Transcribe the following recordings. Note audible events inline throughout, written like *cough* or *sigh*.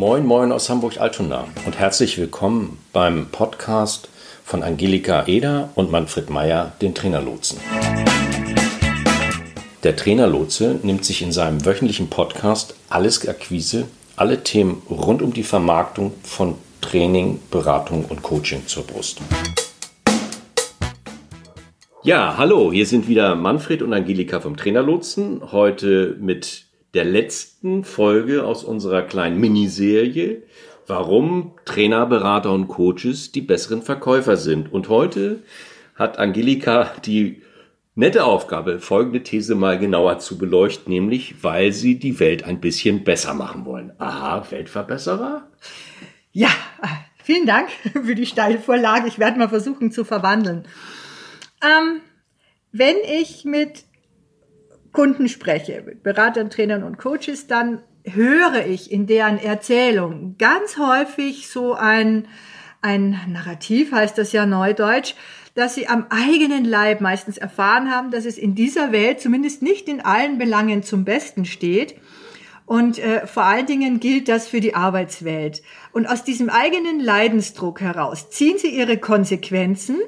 Moin, moin aus Hamburg-Altona und herzlich willkommen beim Podcast von Angelika Eder und Manfred Meyer, den Trainerlotsen. Der Trainerlotse nimmt sich in seinem wöchentlichen Podcast alles Akquise, alle Themen rund um die Vermarktung von Training, Beratung und Coaching zur Brust. Ja, hallo, hier sind wieder Manfred und Angelika vom Trainerlotsen. Heute mit der letzten Folge aus unserer kleinen Miniserie, warum Trainer, Berater und Coaches die besseren Verkäufer sind. Und heute hat Angelika die nette Aufgabe, folgende These mal genauer zu beleuchten, nämlich weil sie die Welt ein bisschen besser machen wollen. Aha, Weltverbesserer? Ja, vielen Dank *laughs* für die Steilvorlage. Ich werde mal versuchen zu verwandeln. Ähm, wenn ich mit Kunden spreche, mit Beratern, Trainern und Coaches, dann höre ich in deren Erzählung ganz häufig so ein, ein Narrativ, heißt das ja neudeutsch, dass sie am eigenen Leib meistens erfahren haben, dass es in dieser Welt zumindest nicht in allen Belangen zum Besten steht. Und äh, vor allen Dingen gilt das für die Arbeitswelt. Und aus diesem eigenen Leidensdruck heraus ziehen sie ihre Konsequenzen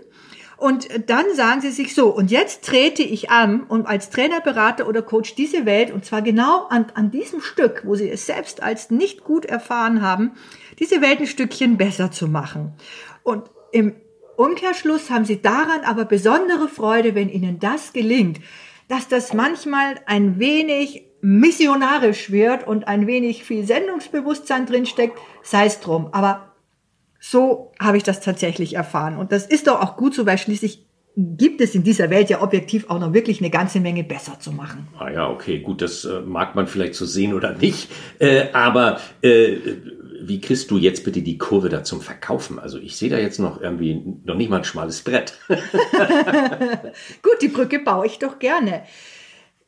und dann sagen sie sich so, und jetzt trete ich an, um als Trainer, Berater oder Coach diese Welt, und zwar genau an, an diesem Stück, wo sie es selbst als nicht gut erfahren haben, diese Welt ein Stückchen besser zu machen. Und im Umkehrschluss haben sie daran aber besondere Freude, wenn ihnen das gelingt, dass das manchmal ein wenig missionarisch wird und ein wenig viel Sendungsbewusstsein drinsteckt, sei es drum. Aber so habe ich das tatsächlich erfahren. Und das ist doch auch gut so, weil schließlich gibt es in dieser Welt ja objektiv auch noch wirklich eine ganze Menge besser zu machen. Ah ja, okay, gut, das äh, mag man vielleicht so sehen oder nicht. Äh, aber äh, wie kriegst du jetzt bitte die Kurve da zum Verkaufen? Also ich sehe da jetzt noch irgendwie noch nicht mal ein schmales Brett. *laughs* gut, die Brücke baue ich doch gerne.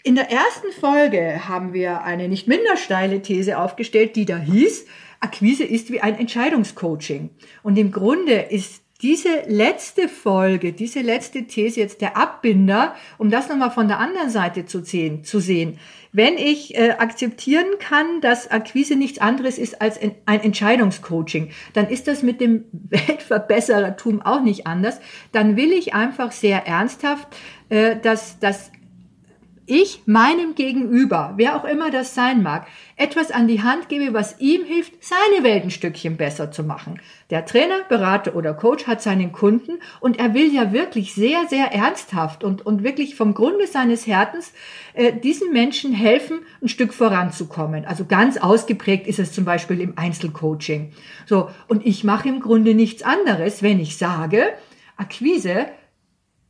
In der ersten Folge haben wir eine nicht minder steile These aufgestellt, die da hieß, Akquise ist wie ein Entscheidungscoaching. Und im Grunde ist diese letzte Folge, diese letzte These jetzt der Abbinder, um das nochmal von der anderen Seite zu sehen. Zu sehen. Wenn ich äh, akzeptieren kann, dass Akquise nichts anderes ist als ein Entscheidungscoaching, dann ist das mit dem *laughs* Weltverbesserertum auch nicht anders. Dann will ich einfach sehr ernsthaft, äh, dass das ich meinem Gegenüber, wer auch immer das sein mag, etwas an die Hand gebe, was ihm hilft, seine Welt ein Stückchen besser zu machen. Der Trainer, Berater oder Coach hat seinen Kunden und er will ja wirklich sehr, sehr ernsthaft und, und wirklich vom Grunde seines Herzens äh, diesen Menschen helfen, ein Stück voranzukommen. Also ganz ausgeprägt ist es zum Beispiel im Einzelcoaching. So, und ich mache im Grunde nichts anderes, wenn ich sage, Akquise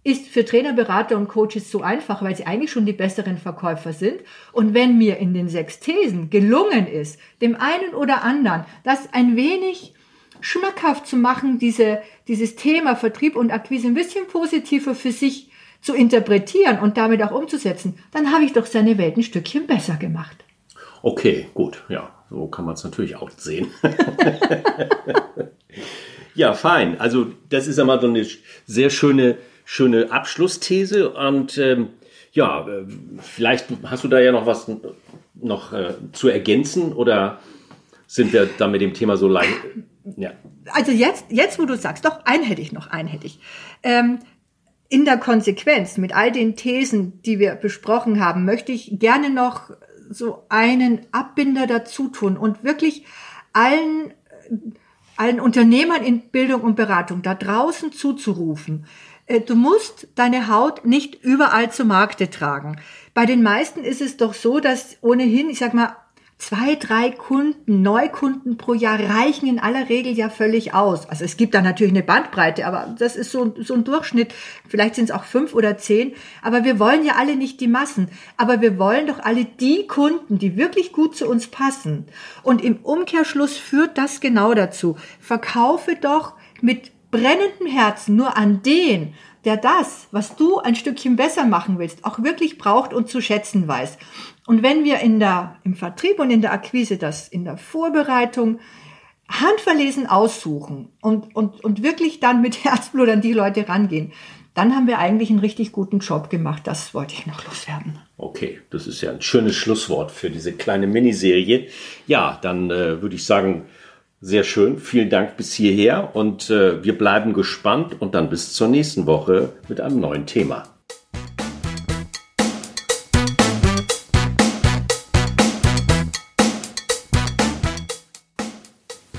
ist für Trainer, Berater und Coaches so einfach, weil sie eigentlich schon die besseren Verkäufer sind. Und wenn mir in den sechs Thesen gelungen ist, dem einen oder anderen das ein wenig schmackhaft zu machen, diese, dieses Thema Vertrieb und Akquise ein bisschen positiver für sich zu interpretieren und damit auch umzusetzen, dann habe ich doch seine Welt ein Stückchen besser gemacht. Okay, gut, ja, so kann man es natürlich auch sehen. *laughs* *laughs* ja, fein. Also das ist ja mal so eine sehr schöne schöne Abschlussthese und ähm, ja, äh, vielleicht hast du da ja noch was noch äh, zu ergänzen oder sind wir da mit dem Thema so leicht? Ja. Also jetzt, jetzt, wo du sagst, doch, einen hätte ich noch, einen hätte ich. Ähm, in der Konsequenz mit all den Thesen, die wir besprochen haben, möchte ich gerne noch so einen Abbinder dazu tun und wirklich allen, allen Unternehmern in Bildung und Beratung da draußen zuzurufen. Äh, du musst deine Haut nicht überall zu Markte tragen. Bei den meisten ist es doch so, dass ohnehin, ich sag mal, zwei, drei Kunden, Neukunden pro Jahr reichen in aller Regel ja völlig aus. Also es gibt da natürlich eine Bandbreite, aber das ist so, so ein Durchschnitt. Vielleicht sind es auch fünf oder zehn. Aber wir wollen ja alle nicht die Massen. Aber wir wollen doch alle die Kunden, die wirklich gut zu uns passen. Und im Umkehrschluss führt das genau dazu. Verkaufe doch mit brennendem Herzen nur an den, der das, was du ein Stückchen besser machen willst, auch wirklich braucht und zu schätzen weiß. Und wenn wir in der, im Vertrieb und in der Akquise das in der Vorbereitung handverlesen aussuchen und, und, und wirklich dann mit *laughs* Herzblut an die Leute rangehen, dann haben wir eigentlich einen richtig guten Job gemacht. Das wollte ich noch loswerden. Okay, das ist ja ein schönes Schlusswort für diese kleine Miniserie. Ja, dann äh, würde ich sagen, sehr schön. Vielen Dank bis hierher und äh, wir bleiben gespannt und dann bis zur nächsten Woche mit einem neuen Thema.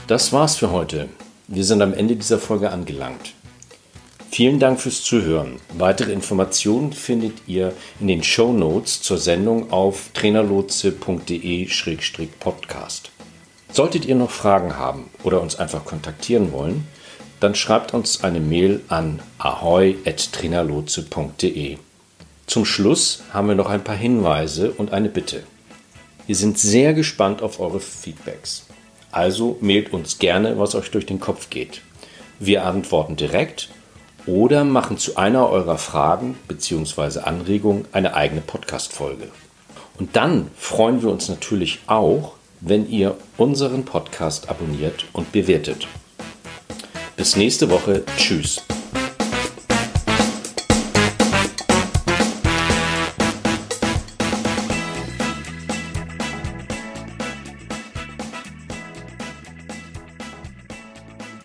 Das war's für heute. Wir sind am Ende dieser Folge angelangt. Vielen Dank fürs Zuhören. Weitere Informationen findet ihr in den Show Notes zur Sendung auf trainerlotse.de-podcast. Solltet ihr noch Fragen haben oder uns einfach kontaktieren wollen, dann schreibt uns eine Mail an ahoy.trainerlotse.de. Zum Schluss haben wir noch ein paar Hinweise und eine Bitte. Wir sind sehr gespannt auf eure Feedbacks. Also mailt uns gerne, was euch durch den Kopf geht. Wir antworten direkt oder machen zu einer eurer Fragen bzw. Anregungen eine eigene Podcast-Folge. Und dann freuen wir uns natürlich auch, wenn ihr unseren Podcast abonniert und bewertet. Bis nächste Woche. Tschüss.